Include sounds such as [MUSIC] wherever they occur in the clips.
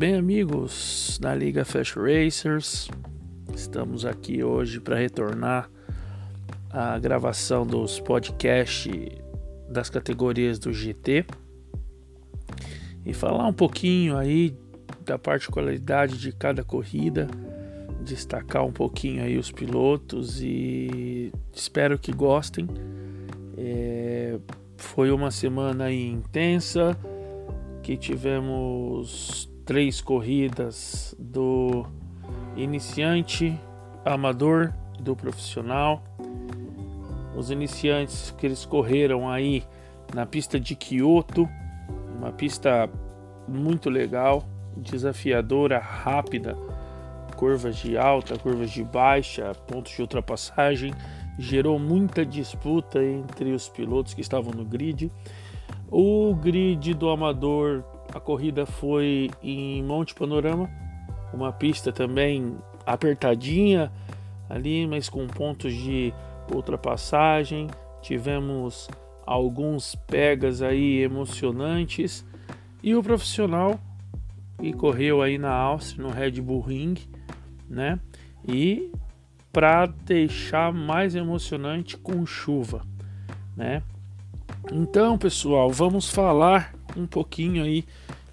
Bem, amigos da Liga Fast Racers, estamos aqui hoje para retornar a gravação dos podcasts das categorias do GT e falar um pouquinho aí da particularidade de cada corrida, destacar um pouquinho aí os pilotos e espero que gostem. É, foi uma semana intensa que tivemos três corridas do iniciante, amador e do profissional. Os iniciantes que eles correram aí na pista de Kyoto, uma pista muito legal, desafiadora, rápida, curvas de alta, curvas de baixa, pontos de ultrapassagem, gerou muita disputa entre os pilotos que estavam no grid. O grid do amador a corrida foi em Monte Panorama, uma pista também apertadinha ali, mas com pontos de ultrapassagem. Tivemos alguns pegas aí emocionantes e o profissional que correu aí na Áustria no Red Bull Ring, né? E para deixar mais emocionante com chuva, né? Então, pessoal, vamos falar um pouquinho aí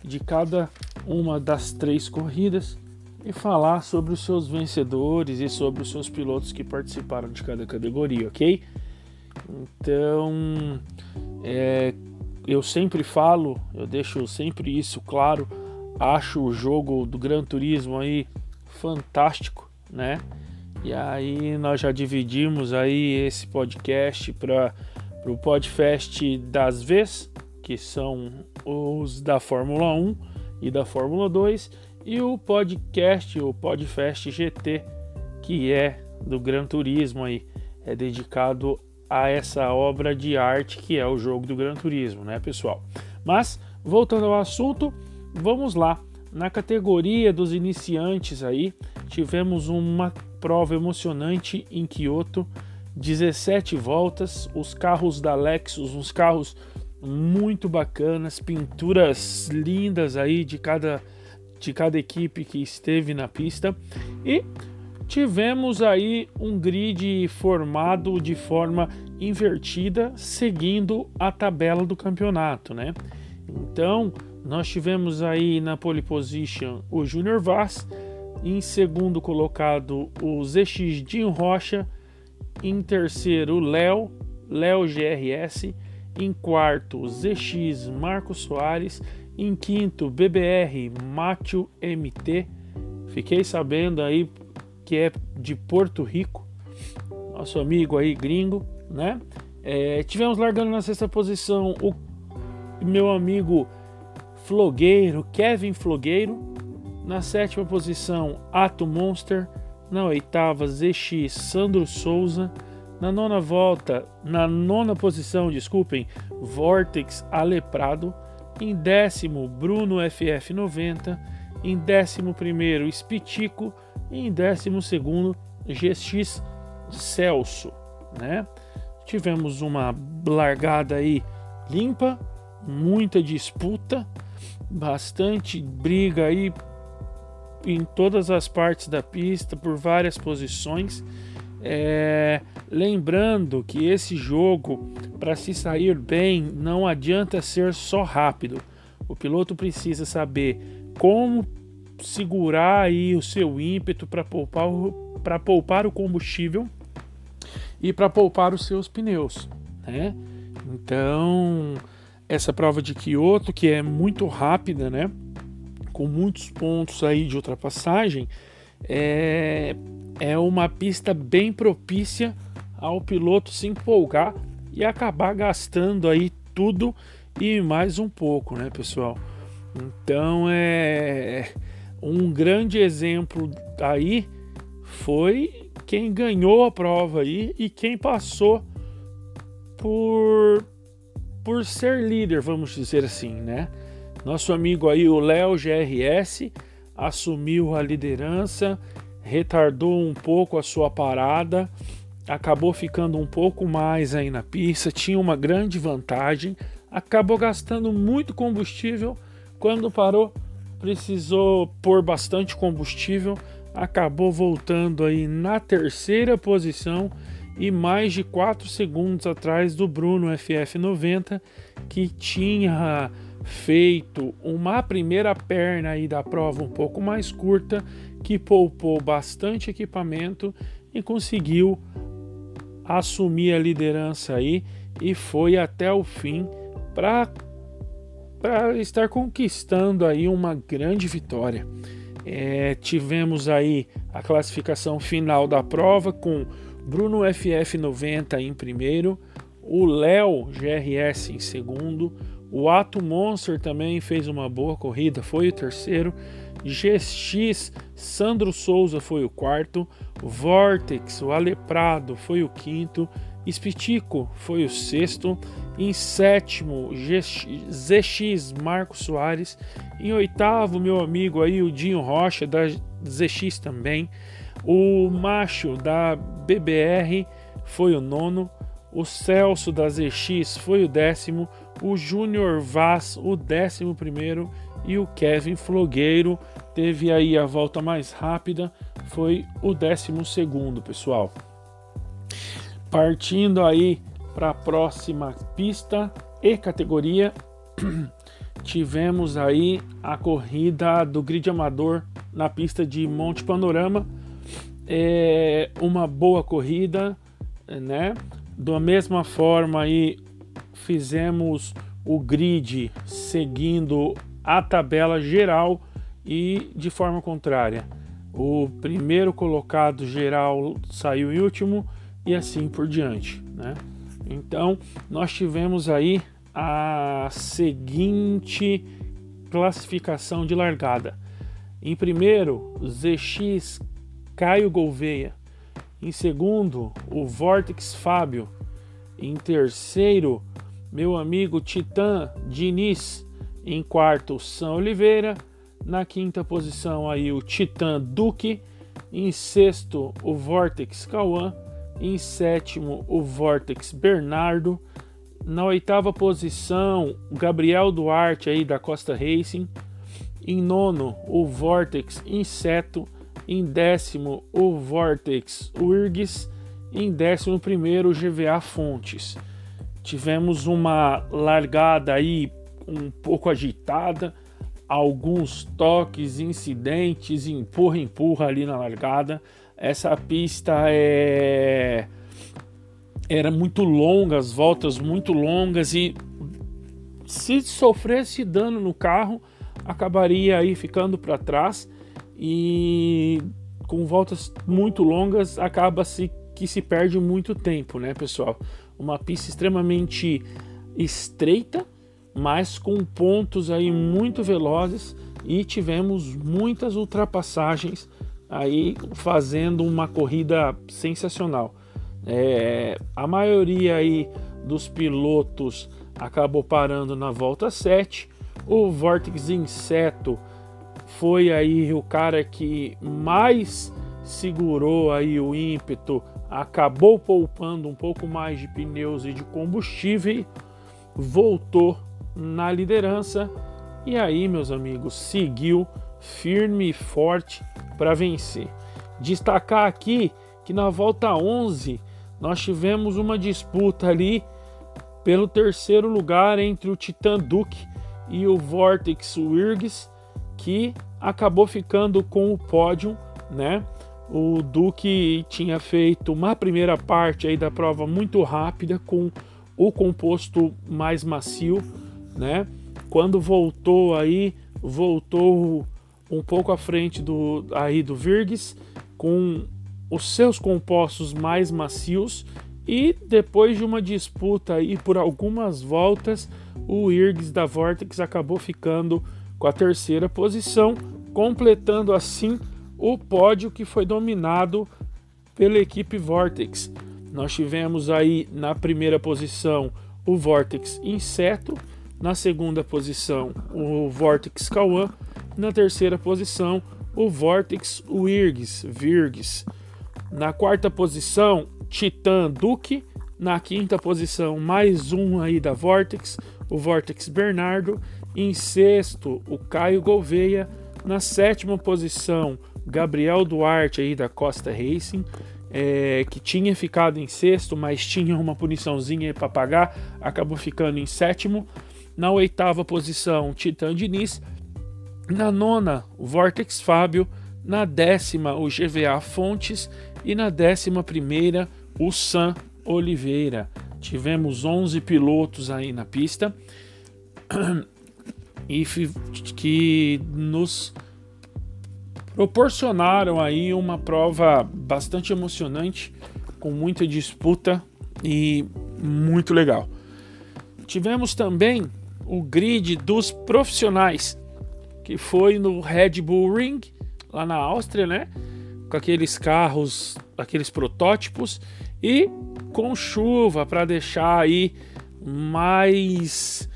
de cada uma das três corridas e falar sobre os seus vencedores e sobre os seus pilotos que participaram de cada categoria, ok? Então, é, eu sempre falo, eu deixo sempre isso claro. Acho o jogo do Gran Turismo aí fantástico, né? E aí nós já dividimos aí esse podcast para o podcast das vezes que são os da Fórmula 1 e da Fórmula 2, e o podcast, o Podfest GT, que é do Gran Turismo aí, é dedicado a essa obra de arte que é o jogo do Gran Turismo, né, pessoal? Mas voltando ao assunto, vamos lá. Na categoria dos iniciantes aí, tivemos uma prova emocionante em Kyoto, 17 voltas, os carros da Lexus, uns carros muito bacanas, pinturas lindas aí de cada de cada equipe que esteve na pista e tivemos aí um grid formado de forma invertida, seguindo a tabela do campeonato, né? Então, nós tivemos aí na pole position o Junior Vaz, em segundo colocado o ZX Dinho Rocha, em terceiro o Léo, Léo GRS, em quarto, ZX Marcos Soares. Em quinto, BBR Mátio MT. Fiquei sabendo aí que é de Porto Rico. Nosso amigo aí gringo, né? É, tivemos largando na sexta posição o meu amigo Flogueiro, Kevin Flogueiro. Na sétima posição, Ato Monster. Na oitava, ZX Sandro Souza. Na nona volta, na nona posição, desculpem, Vortex Aleprado. Em décimo, Bruno FF90. Em décimo primeiro, Spitico. E em décimo segundo, GX Celso, né? Tivemos uma largada aí limpa, muita disputa, bastante briga aí em todas as partes da pista por várias posições. É, lembrando que esse jogo, para se sair bem, não adianta ser só rápido. O piloto precisa saber como segurar aí o seu ímpeto para poupar, para poupar o combustível e para poupar os seus pneus, né? Então, essa prova de Kyoto, que é muito rápida, né? Com muitos pontos aí de ultrapassagem, é, é uma pista bem propícia ao piloto se empolgar e acabar gastando aí tudo e mais um pouco, né, pessoal? Então é um grande exemplo aí foi quem ganhou a prova aí e quem passou por por ser líder, vamos dizer assim, né? Nosso amigo aí, o Léo GRS, assumiu a liderança retardou um pouco a sua parada, acabou ficando um pouco mais aí na pista, tinha uma grande vantagem, acabou gastando muito combustível quando parou precisou pôr bastante combustível, acabou voltando aí na terceira posição e mais de 4 segundos atrás do Bruno FF90, que tinha feito uma primeira perna aí da prova um pouco mais curta, que poupou bastante equipamento e conseguiu assumir a liderança aí e foi até o fim para para estar conquistando aí uma grande vitória. É, tivemos aí a classificação final da prova com Bruno FF90 em primeiro, o Léo GRS em segundo, o Ato Monster também fez uma boa corrida, foi o terceiro, GX Sandro Souza foi o quarto, Vortex, o Aleprado foi o quinto, Spitico foi o sexto, em sétimo ZX Marcos Soares, em oitavo meu amigo aí o Dinho Rocha da ZX também, o Macho da BBR foi o nono, o Celso da ZX foi o décimo, o Júnior Vaz o décimo primeiro e o Kevin Flogueiro teve aí a volta mais rápida, foi o décimo segundo, pessoal. Partindo aí para a próxima pista e categoria, [CLEARS THROAT] tivemos aí a corrida do grid amador na pista de Monte Panorama é uma boa corrida, né? Da mesma forma aí fizemos o grid seguindo a tabela geral e de forma contrária. O primeiro colocado geral saiu em último e assim por diante, né? Então, nós tivemos aí a seguinte classificação de largada. Em primeiro, ZX Caio Gouveia. Em segundo, o Vortex Fábio. Em terceiro, meu amigo Titã Diniz. Em quarto, São Oliveira. Na quinta posição, aí o Titã Duque. Em sexto, o Vortex Cauã. Em sétimo, o Vortex Bernardo. Na oitava posição, Gabriel Duarte aí da Costa Racing. Em nono, o Vortex Inseto. Em décimo, o Vortex URGS. Em décimo primeiro, o GVA Fontes. Tivemos uma largada aí um pouco agitada, alguns toques, incidentes, empurra, empurra ali na largada. Essa pista é era muito longa, as voltas muito longas e se sofresse dano no carro, acabaria aí ficando para trás e com voltas muito longas acaba-se que se perde muito tempo, né, pessoal? Uma pista extremamente estreita, mas com pontos aí muito velozes e tivemos muitas ultrapassagens aí fazendo uma corrida sensacional. É, a maioria aí dos pilotos acabou parando na volta 7. O Vortex Inseto foi aí o cara que mais segurou aí o ímpeto, acabou poupando um pouco mais de pneus e de combustível, voltou na liderança e aí, meus amigos, seguiu firme e forte para vencer. Destacar aqui que na volta 11 nós tivemos uma disputa ali pelo terceiro lugar entre o Titan Duke e o Vortex Wirgs, que acabou ficando com o pódio, né? O Duque tinha feito uma primeira parte aí da prova muito rápida com o composto mais macio, né? Quando voltou aí, voltou um pouco à frente do aí do Virgs com os seus compostos mais macios e depois de uma disputa aí por algumas voltas, o Irgs da Vortex acabou ficando com a terceira posição completando assim o pódio que foi dominado pela equipe Vortex. Nós tivemos aí na primeira posição o Vortex Inseto, na segunda posição o Vortex Kawan, na terceira posição o Vortex Wirgs, Virgs. Na quarta posição, Titan Duque, na quinta posição mais um aí da Vortex, o Vortex Bernardo Em sexto, o Caio Gouveia. Na sétima posição, Gabriel Duarte aí da Costa Racing, é, que tinha ficado em sexto, mas tinha uma puniçãozinha para pagar, acabou ficando em sétimo. Na oitava posição, Titan Diniz. Na nona, o Vortex Fábio. Na décima, o GVA Fontes. E na décima primeira, o Sam Oliveira. Tivemos 11 pilotos aí na pista [CLEARS THROAT] e que nos proporcionaram aí uma prova bastante emocionante, com muita disputa e muito legal. Tivemos também o grid dos profissionais, que foi no Red Bull Ring, lá na Áustria, né? Com aqueles carros, aqueles protótipos e com chuva para deixar aí mais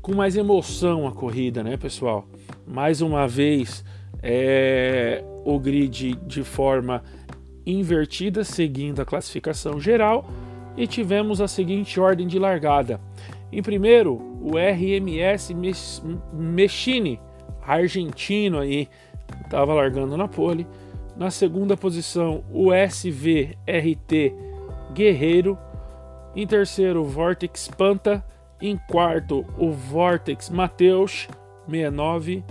com mais emoção a corrida, né, pessoal? Mais uma vez é, o grid de forma invertida, seguindo a classificação geral, e tivemos a seguinte ordem de largada. Em primeiro, o RMS Mechini, argentino aí, estava largando na pole. Na segunda posição, o SVRT Guerreiro. Em terceiro, o Vortex Panta. Em quarto, o Vortex Mateus 69.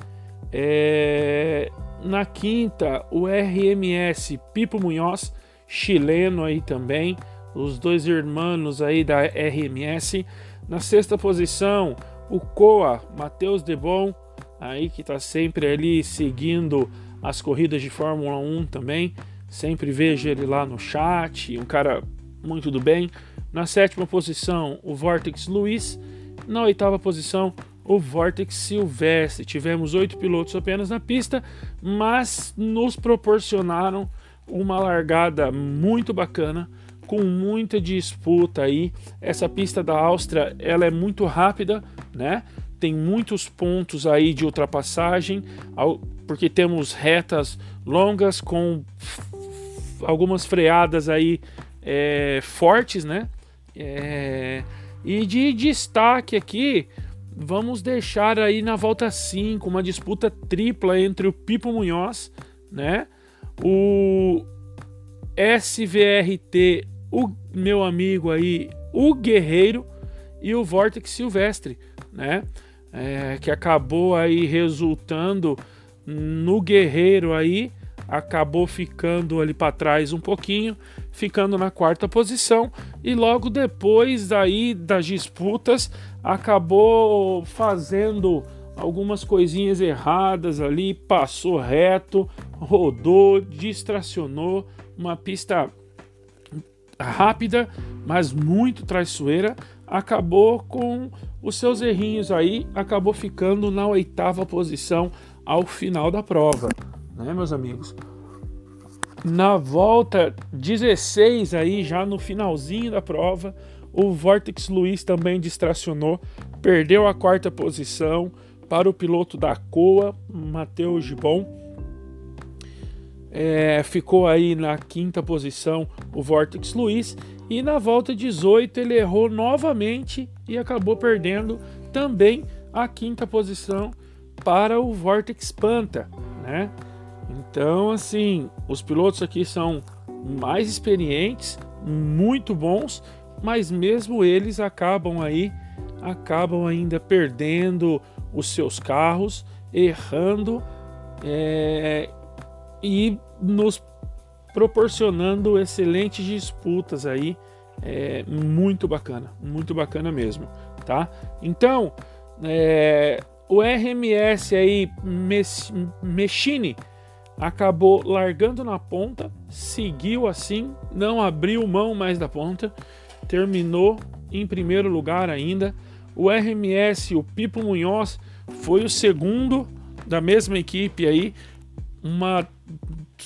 É... Na quinta, o RMS Pipo Munhoz, chileno aí também. Os dois irmãos aí da RMS. Na sexta posição, o Coa Matheus Debon, aí que está sempre ali seguindo as corridas de Fórmula 1 também. Sempre vejo ele lá no chat, um cara muito do bem. Na sétima posição, o Vortex Luiz. Na oitava posição, o Vortex Silvestre. Tivemos oito pilotos apenas na pista, mas nos proporcionaram uma largada muito bacana, com muita disputa aí. Essa pista da Áustria, ela é muito rápida, né? Tem muitos pontos aí de ultrapassagem, porque temos retas longas com algumas freadas aí é, fortes, né? É, e de destaque aqui, vamos deixar aí na volta 5 uma disputa tripla entre o Pipo Munhoz, né? O SVRT, o meu amigo aí, o Guerreiro e o Vortex Silvestre, né? É, que acabou aí resultando no Guerreiro aí acabou ficando ali para trás um pouquinho, ficando na quarta posição e logo depois aí das disputas acabou fazendo algumas coisinhas erradas ali, passou reto, rodou, distracionou, uma pista rápida, mas muito traiçoeira, acabou com os seus errinhos aí, acabou ficando na oitava posição ao final da prova né, meus amigos? Na volta 16 aí, já no finalzinho da prova, o Vortex Luiz também distracionou, perdeu a quarta posição para o piloto da Coa, Matheus Gibon. É, ficou aí na quinta posição o Vortex Luiz e na volta 18 ele errou novamente e acabou perdendo também a quinta posição para o Vortex Panta, né? Então, assim, os pilotos aqui são mais experientes, muito bons, mas mesmo eles acabam aí, acabam ainda perdendo os seus carros, errando é, e nos proporcionando excelentes disputas aí, é, muito bacana, muito bacana mesmo, tá? Então, é, o RMS aí, Mechine, acabou largando na ponta, seguiu assim, não abriu mão mais da ponta, terminou em primeiro lugar ainda. O RMS, o Pipo Munhoz, foi o segundo da mesma equipe aí, uma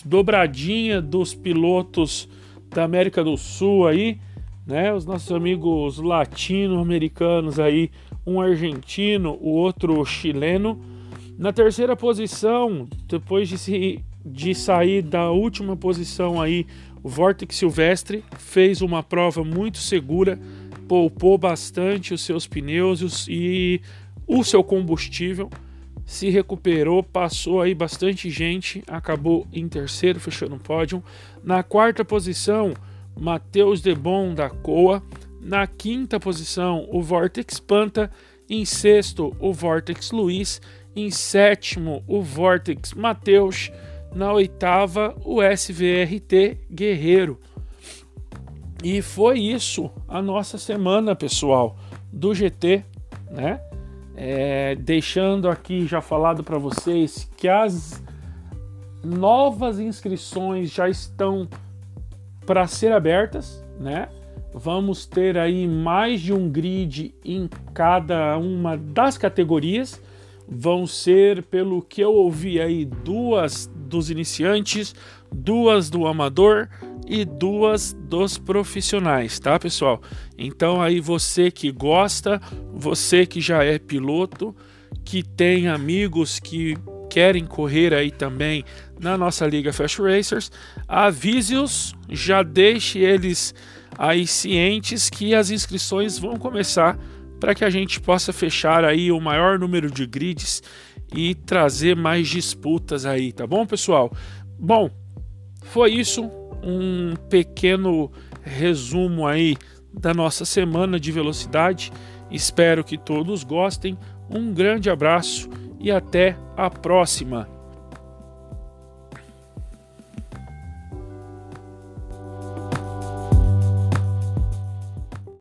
dobradinha dos pilotos da América do Sul aí, né? Os nossos amigos latino-americanos aí, um argentino, o outro chileno na terceira posição, depois de, se, de sair da última posição aí, o Vortex Silvestre fez uma prova muito segura, poupou bastante os seus pneus e o seu combustível, se recuperou, passou aí bastante gente, acabou em terceiro, fechando o pódio. Na quarta posição, Matheus Debon da Coa. Na quinta posição, o Vortex Panta. Em sexto, o Vortex Luiz. Em sétimo, o Vortex Matheus. Na oitava, o SVRT Guerreiro. E foi isso a nossa semana, pessoal, do GT, né? É, deixando aqui já falado para vocês que as novas inscrições já estão para ser abertas, né? Vamos ter aí mais de um grid em cada uma das categorias. Vão ser, pelo que eu ouvi aí, duas dos iniciantes, duas do amador e duas dos profissionais, tá, pessoal? Então aí você que gosta, você que já é piloto, que tem amigos que querem correr aí também na nossa liga Fast Racers, avise-os, já deixe eles aí cientes que as inscrições vão começar para que a gente possa fechar aí o maior número de grids e trazer mais disputas aí, tá bom, pessoal? Bom, foi isso, um pequeno resumo aí da nossa semana de velocidade. Espero que todos gostem. Um grande abraço e até a próxima.